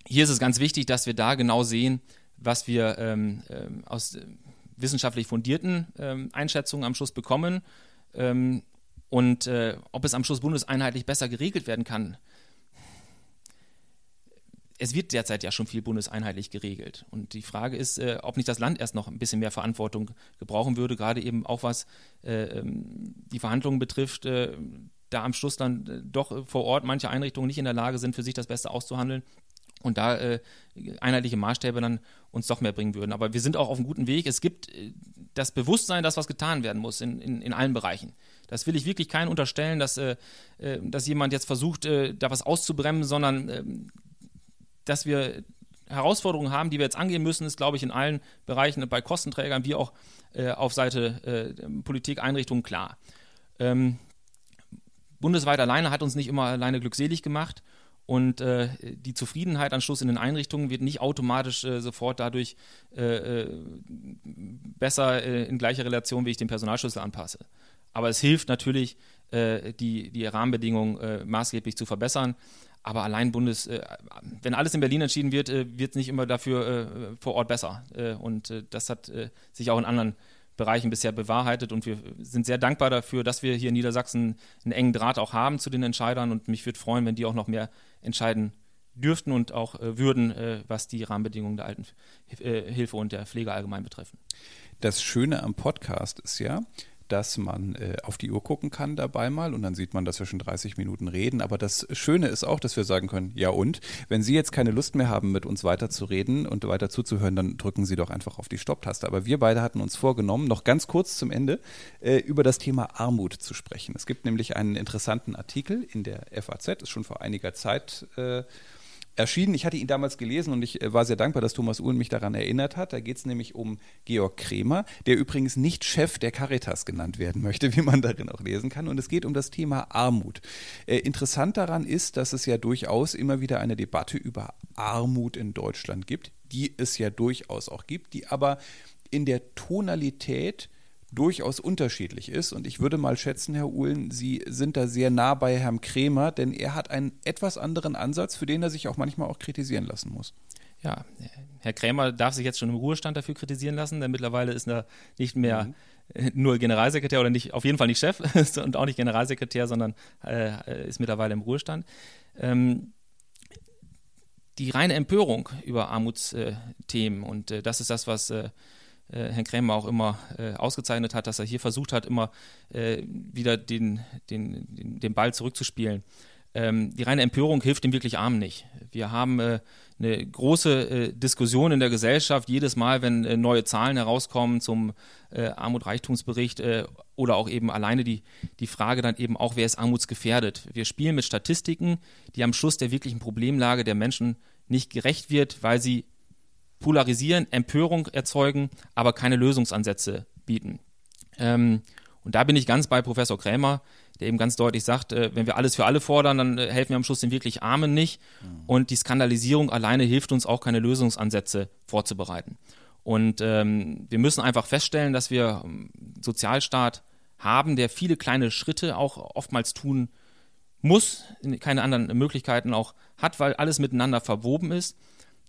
hier ist es ganz wichtig, dass wir da genau sehen, was wir ähm, ähm aus äh, wissenschaftlich fundierten ähm, Einschätzungen am Schluss bekommen ähm, und äh, ob es am Schluss bundeseinheitlich besser geregelt werden kann. Es wird derzeit ja schon viel bundeseinheitlich geregelt. Und die Frage ist, äh, ob nicht das Land erst noch ein bisschen mehr Verantwortung gebrauchen würde, gerade eben auch was äh, ähm, die Verhandlungen betrifft, äh, da am Schluss dann äh, doch vor Ort manche Einrichtungen nicht in der Lage sind, für sich das Beste auszuhandeln und da äh, einheitliche Maßstäbe dann uns doch mehr bringen würden. Aber wir sind auch auf einem guten Weg. Es gibt äh, das Bewusstsein, dass was getan werden muss in, in, in allen Bereichen. Das will ich wirklich keinen unterstellen, dass, äh, äh dass jemand jetzt versucht, äh, da was auszubremsen, sondern ähm, dass wir Herausforderungen haben, die wir jetzt angehen müssen, ist, glaube ich, in allen Bereichen, bei Kostenträgern wie auch auf Seite Politik, Einrichtungen klar. Ähm, bundesweit alleine hat uns nicht immer alleine glückselig gemacht und äh, die Zufriedenheit am Schluss in den Einrichtungen wird nicht automatisch äh, sofort dadurch äh, äh besser äh, in gleicher Relation, wie ich den Personalschlüssel anpasse. Aber es hilft natürlich, äh, die, die Rahmenbedingungen maßgeblich zu verbessern. Aber allein Bundes, wenn alles in Berlin entschieden wird, wird es nicht immer dafür vor Ort besser. und das hat sich auch in anderen Bereichen bisher bewahrheitet und wir sind sehr dankbar dafür, dass wir hier in Niedersachsen einen engen Draht auch haben zu den Entscheidern und mich würde freuen, wenn die auch noch mehr entscheiden dürften und auch äh, würden, äh, was die Rahmenbedingungen der Altenhilfe äh, und der Pflege allgemein betreffen. Das Schöne am Podcast ist ja, dass man äh, auf die Uhr gucken kann dabei mal und dann sieht man, dass wir schon 30 Minuten reden. Aber das Schöne ist auch, dass wir sagen können, ja und, wenn Sie jetzt keine Lust mehr haben, mit uns weiter zu reden und weiter zuzuhören, dann drücken Sie doch einfach auf die Stopptaste. Aber wir beide hatten uns vorgenommen, noch ganz kurz zum Ende, äh, über das Thema Armut zu sprechen. Es gibt nämlich einen interessanten Artikel in der FAZ, ist schon vor einiger Zeit äh, erschienen. Ich hatte ihn damals gelesen und ich äh, war sehr dankbar, dass Thomas Uhlen mich daran erinnert hat. Da geht es nämlich um Georg Kremer, der übrigens nicht Chef der Caritas genannt werden möchte, wie man darin auch lesen kann. Und es geht um das Thema Armut. Äh, interessant daran ist, dass es ja durchaus immer wieder eine Debatte über Armut in Deutschland gibt, die es ja durchaus auch gibt, die aber in der Tonalität durchaus unterschiedlich ist. Und ich würde mal schätzen, Herr Uhlen, Sie sind da sehr nah bei Herrn Kremer, denn er hat einen etwas anderen Ansatz, für den er sich auch manchmal auch kritisieren lassen muss. Ja, Herr Krämer darf sich jetzt schon im Ruhestand dafür kritisieren lassen, denn mittlerweile ist er nicht mehr mhm. nur Generalsekretär oder nicht, auf jeden Fall nicht Chef und auch nicht Generalsekretär, sondern äh, ist mittlerweile im Ruhestand. Ähm, die reine Empörung über Armutsthemen und äh, das ist das, was äh, äh, Herrn Krämer auch immer äh, ausgezeichnet hat, dass er hier versucht hat, immer äh, wieder den, den, den, den, Ball zurückzuspielen. Ähm, die reine Empörung hilft dem wirklich Armen nicht. Wir haben äh, eine große äh, Diskussion in der Gesellschaft jedes Mal, wenn äh, neue Zahlen herauskommen zum Armut-Reichtumsbericht oder auch eben alleine die, die Frage dann eben auch, wer ist armutsgefährdet. Wir spielen mit Statistiken, die am Schluss der wirklichen Problemlage der Menschen nicht gerecht wird, weil sie polarisieren, Empörung erzeugen, aber keine Lösungsansätze bieten. Ähm, und da bin ich ganz bei Professor Krämer, der eben ganz deutlich sagt, äh, wenn wir alles für alle fordern, dann äh, helfen wir am Schluss den wirklich Armen nicht. Mhm. Und die Skandalisierung alleine hilft uns auch keine Lösungsansätze vorzubereiten. Und ähm, wir müssen einfach feststellen, dass wir einen ähm, Sozialstaat haben, der viele kleine Schritte auch oftmals tun muss, keine anderen Möglichkeiten auch hat, weil alles miteinander verwoben ist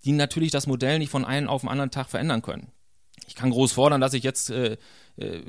die natürlich das Modell nicht von einem auf den anderen Tag verändern können. Ich kann groß fordern, dass ich jetzt äh, äh,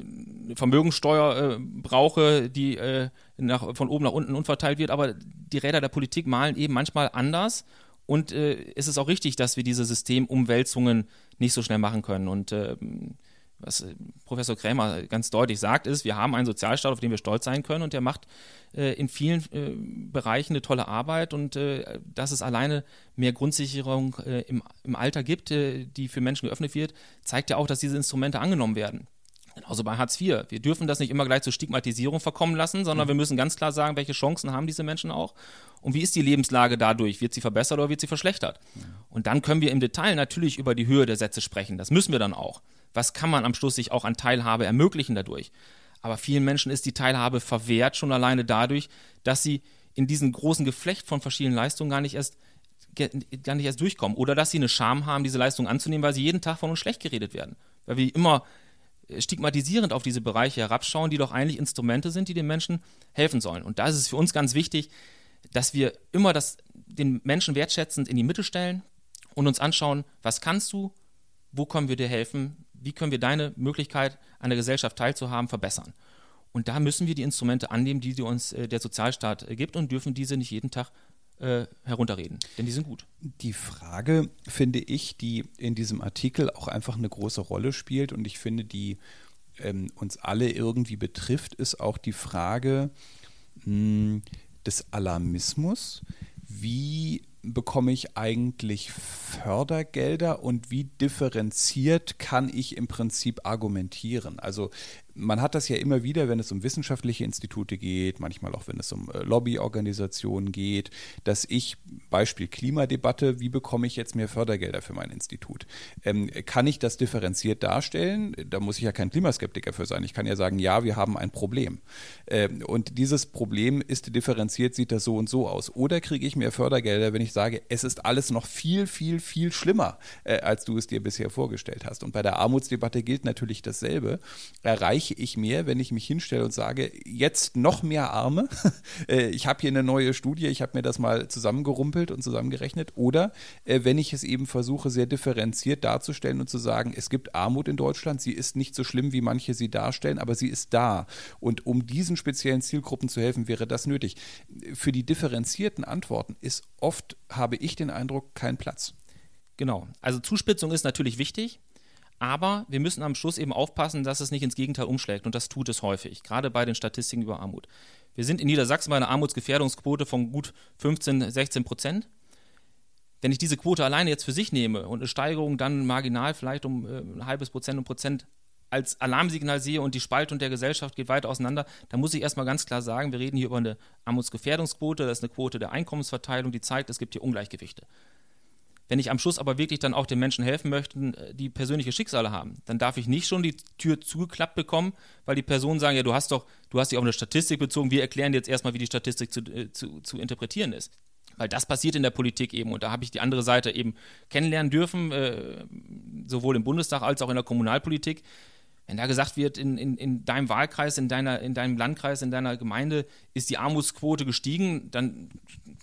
Vermögensteuer äh, brauche, die äh, nach, von oben nach unten unverteilt wird, aber die Räder der Politik malen eben manchmal anders und äh, es ist auch richtig, dass wir diese Systemumwälzungen nicht so schnell machen können. Und ähm, was äh, Professor Krämer ganz deutlich sagt, ist, wir haben einen Sozialstaat, auf den wir stolz sein können und der macht äh, in vielen äh, Bereichen eine tolle Arbeit und äh, dass es alleine mehr Grundsicherung äh, im, im, Alter gibt, äh, die für Menschen geöffnet wird, zeigt ja auch, dass diese Instrumente angenommen werden. Genauso bei Hartz IV. Wir dürfen das nicht immer gleich zur Stigmatisierung verkommen lassen, sondern mhm. wir müssen ganz klar sagen, welche Chancen haben diese Menschen auch und wie ist die Lebenslage dadurch? Wird sie verbessert oder wird sie verschlechtert? Mhm. Und dann können wir im Detail natürlich über die Höhe der Sätze sprechen. Das müssen wir dann auch. Was kann man am Schluss sich auch an Teilhabe ermöglichen dadurch? Aber vielen Menschen ist die Teilhabe verwehrt, schon alleine dadurch, dass sie in diesem großen Geflecht von verschiedenen Leistungen gar nicht erst gar nicht erst durchkommen. Oder dass sie eine Scham haben, diese Leistung anzunehmen, weil sie jeden Tag von uns schlecht geredet werden. Weil wir immer stigmatisierend auf diese Bereiche herabschauen, die doch eigentlich Instrumente sind, die den Menschen helfen sollen. Und da ist es für uns ganz wichtig, dass wir immer das, den Menschen wertschätzend in die Mitte stellen und uns anschauen, was kannst du, wo können wir dir helfen, wie können wir deine Möglichkeit, an der Gesellschaft teilzuhaben, verbessern. Und da müssen wir die Instrumente annehmen, die uns äh, der Sozialstaat äh, gibt und dürfen diese nicht jeden Tag äh, herunterreden, denn die sind gut. Die Frage, finde ich, die in diesem Artikel auch einfach eine große Rolle spielt und ich finde, die ähm, uns alle irgendwie betrifft, ist auch die Frage mh, hm, des Alarmismus. Wie bekomme ich eigentlich Fördergelder und wie differenziert kann ich im Prinzip argumentieren? Also man hat das ja immer wieder, wenn es um wissenschaftliche Institute geht, manchmal auch wenn es um äh, Lobbyorganisationen geht, dass ich, Beispiel Klimadebatte, wie bekomme ich jetzt mehr Fördergelder für mein Institut? Ähm, kann ich das differenziert darstellen? Da muss ich ja kein Klimaskeptiker für sein. Ich kann ja sagen, ja, wir haben ein Problem. Ähm, und dieses Problem ist differenziert, sieht das so und so aus. Oder kriege ich mehr Fördergelder, wenn ich sage, es ist alles noch viel, viel, viel schlimmer, äh, als du es dir bisher vorgestellt hast. Und bei der Armutsdebatte gilt natürlich dasselbe. Erreiche erreiche ich mehr, wenn ich mich hinstelle und sage, jetzt noch mehr Arme. Äh, ich habe hier eine neue Studie, ich habe mir das mal zusammengerumpelt und zusammengerechnet. Oder äh, wenn ich es eben versuche, sehr differenziert darzustellen und zu sagen, es gibt Armut in Deutschland, sie ist nicht so schlimm, wie manche sie darstellen, aber sie ist da. Und um diesen speziellen Zielgruppen zu helfen, wäre das nötig. Für die differenzierten Antworten ist oft, habe ich den Eindruck, kein Platz. Genau. Also Zuspitzung ist natürlich wichtig. Aber wir müssen am Schluss eben aufpassen, dass es nicht ins Gegenteil umschlägt. Und das tut es häufig, gerade bei den Statistiken über Armut. Wir sind in Niedersachsen bei einer Armutsgefährdungsquote von gut 15, 16 Prozent. Wenn ich diese Quote alleine jetzt für sich nehme und eine Steigerung dann marginal vielleicht um äh, ein halbes Prozent und Prozent als Alarmsignal sehe und die Spaltung der Gesellschaft geht weiter auseinander, dann muss ich erstmal ganz klar sagen, wir reden hier über eine Armutsgefährdungsquote, das ist eine Quote der Einkommensverteilung, die zeigt, es gibt hier Ungleichgewichte. Wenn ich am Schluss aber wirklich dann auch den Menschen helfen möchte, äh, die persönliche Schicksale haben, dann darf ich nicht schon die Tür zugeklappt bekommen, weil die Personen sagen, ja, du hast doch, du hast dich auf eine Statistik bezogen, wir erklären dir jetzt erstmal, wie die Statistik zu, äh, zu, zu interpretieren ist. Weil das passiert in der Politik eben und da habe ich die andere Seite eben kennenlernen dürfen, äh, sowohl im Bundestag als auch in der Kommunalpolitik. Wenn da gesagt wird, in, in, in deinem Wahlkreis, in, deiner, in deinem Landkreis, in deiner Gemeinde ist die Armutsquote gestiegen, dann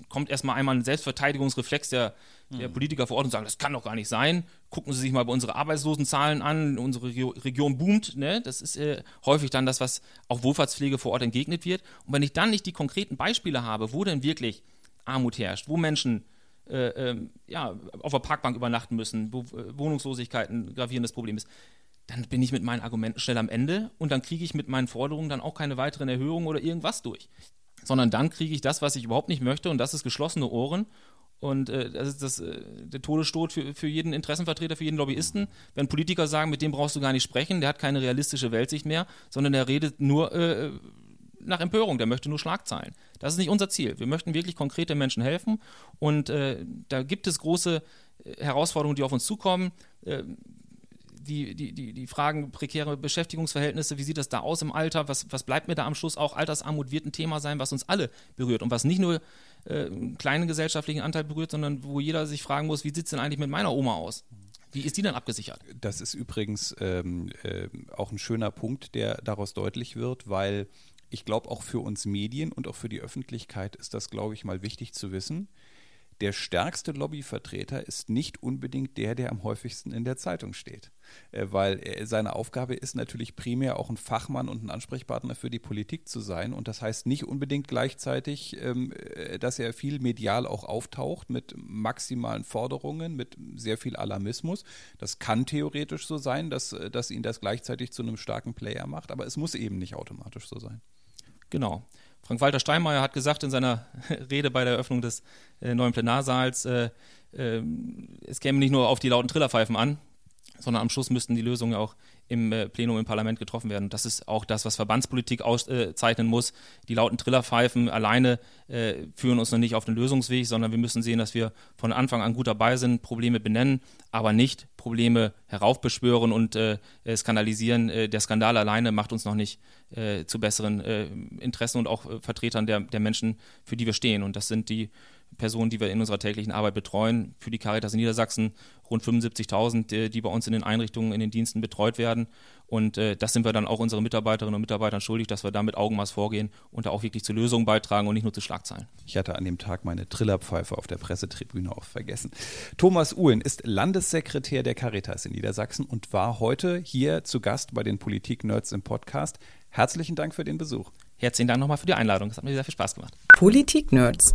kommt erstmal einmal ein Selbstverteidigungsreflex der, der. Politiker vor Ort und sagen, das kann doch gar nicht sein. Gucken Sie sich mal bei unsere Arbeitslosenzahlen an, unsere Region boomt. Ne? Das ist äh, häufig dann das, was auch Wohlfahrtspflege vor Ort entgegnet wird. Und wenn ich dann nicht die konkreten Beispiele habe, wo denn wirklich Armut herrscht, wo Menschen äh, äh, ja, auf der Parkbank übernachten müssen, wo äh, Wohnungslosigkeit ein gravierendes Problem ist, dann bin ich mit meinen Argumenten schnell am Ende und dann kriege ich mit meinen Forderungen dann auch keine weiteren Erhöhungen oder irgendwas durch. Sondern dann kriege ich das, was ich überhaupt nicht möchte und das ist geschlossene Ohren und äh, das ist das, äh, der Todesstoß für, für jeden Interessenvertreter, für jeden Lobbyisten. Wenn Politiker sagen, mit dem brauchst du gar nicht sprechen, der hat keine realistische Weltsicht mehr, sondern der redet nur äh, nach Empörung, der möchte nur Schlagzeilen. Das ist nicht unser Ziel. Wir möchten wirklich konkrete Menschen helfen und äh, da gibt es große äh, Herausforderungen, die auf uns zukommen. Äh, die, die, die, die Fragen prekäre Beschäftigungsverhältnisse, wie sieht das da aus im Alter, was, was bleibt mir da am Schluss auch? Altersarmut wird ein Thema sein, was uns alle berührt und was nicht nur äh, einen kleinen gesellschaftlichen Anteil berührt, sondern wo jeder sich fragen muss, wie sieht es denn eigentlich mit meiner Oma aus? Wie ist die denn abgesichert? Das ist übrigens ähm, äh, auch ein schöner Punkt, der daraus deutlich wird, weil ich glaube, auch für uns Medien und auch für die Öffentlichkeit ist das, glaube ich, mal wichtig zu wissen der stärkste Lobbyvertreter ist nicht unbedingt der, der am häufigsten in der Zeitung steht. Äh, weil seine Aufgabe ist natürlich primär auch ein Fachmann und ein Ansprechpartner für die Politik zu sein. Und das heißt nicht unbedingt gleichzeitig, ähm, äh, dass er viel medial auch auftaucht mit maximalen Forderungen, mit sehr viel Alarmismus. Das kann theoretisch so sein, dass, äh, dass ihn das gleichzeitig zu einem starken Player macht, aber es muss eben nicht automatisch so sein. Genau. Frank-Walter Steinmeier hat gesagt in seiner Rede bei der Eröffnung des äh, neuen Plenarsaals, äh, äh, es käme nicht nur auf die lauten Trillerpfeifen an, sondern am Schluss müssten die Lösungen auch im äh, Plenum im Parlament getroffen werden. Das ist auch das, was Verbandspolitik auszeichnen muss. Die lauten Trillerpfeifen alleine äh, führen uns noch nicht auf den Lösungsweg, sondern wir müssen sehen, dass wir von Anfang an gut dabei sind, Probleme benennen, aber nicht Probleme heraufbeschwören und äh, skandalisieren. Äh, der Skandal alleine macht uns noch nicht äh, zu besseren äh, Interessen und auch Vertretern der, der Menschen, für die wir stehen. Und das sind die Personen, die wir in unserer täglichen Arbeit betreuen. Für die Caritas in Niedersachsen rund 75.000, äh, die bei uns in den Einrichtungen, in den Diensten betreut werden. Und äh, das sind wir dann auch unseren Mitarbeiterinnen und Mitarbeitern schuldig, dass wir da mit Augenmaß vorgehen und da auch wirklich zu Lösungen beitragen und nicht nur zu Schlagzeilen. Ich hatte an dem Tag meine Trillerpfeife auf der Pressetribüne auch vergessen. Thomas Uhlen ist Landessekretär der Caritas in Niedersachsen und war heute hier zu Gast bei den Politik-Nerds im Podcast. Herzlichen Dank für den Besuch. Herzlichen Dank nochmal für die Einladung. Das hat mir sehr viel Spaß gemacht. Politik-Nerds.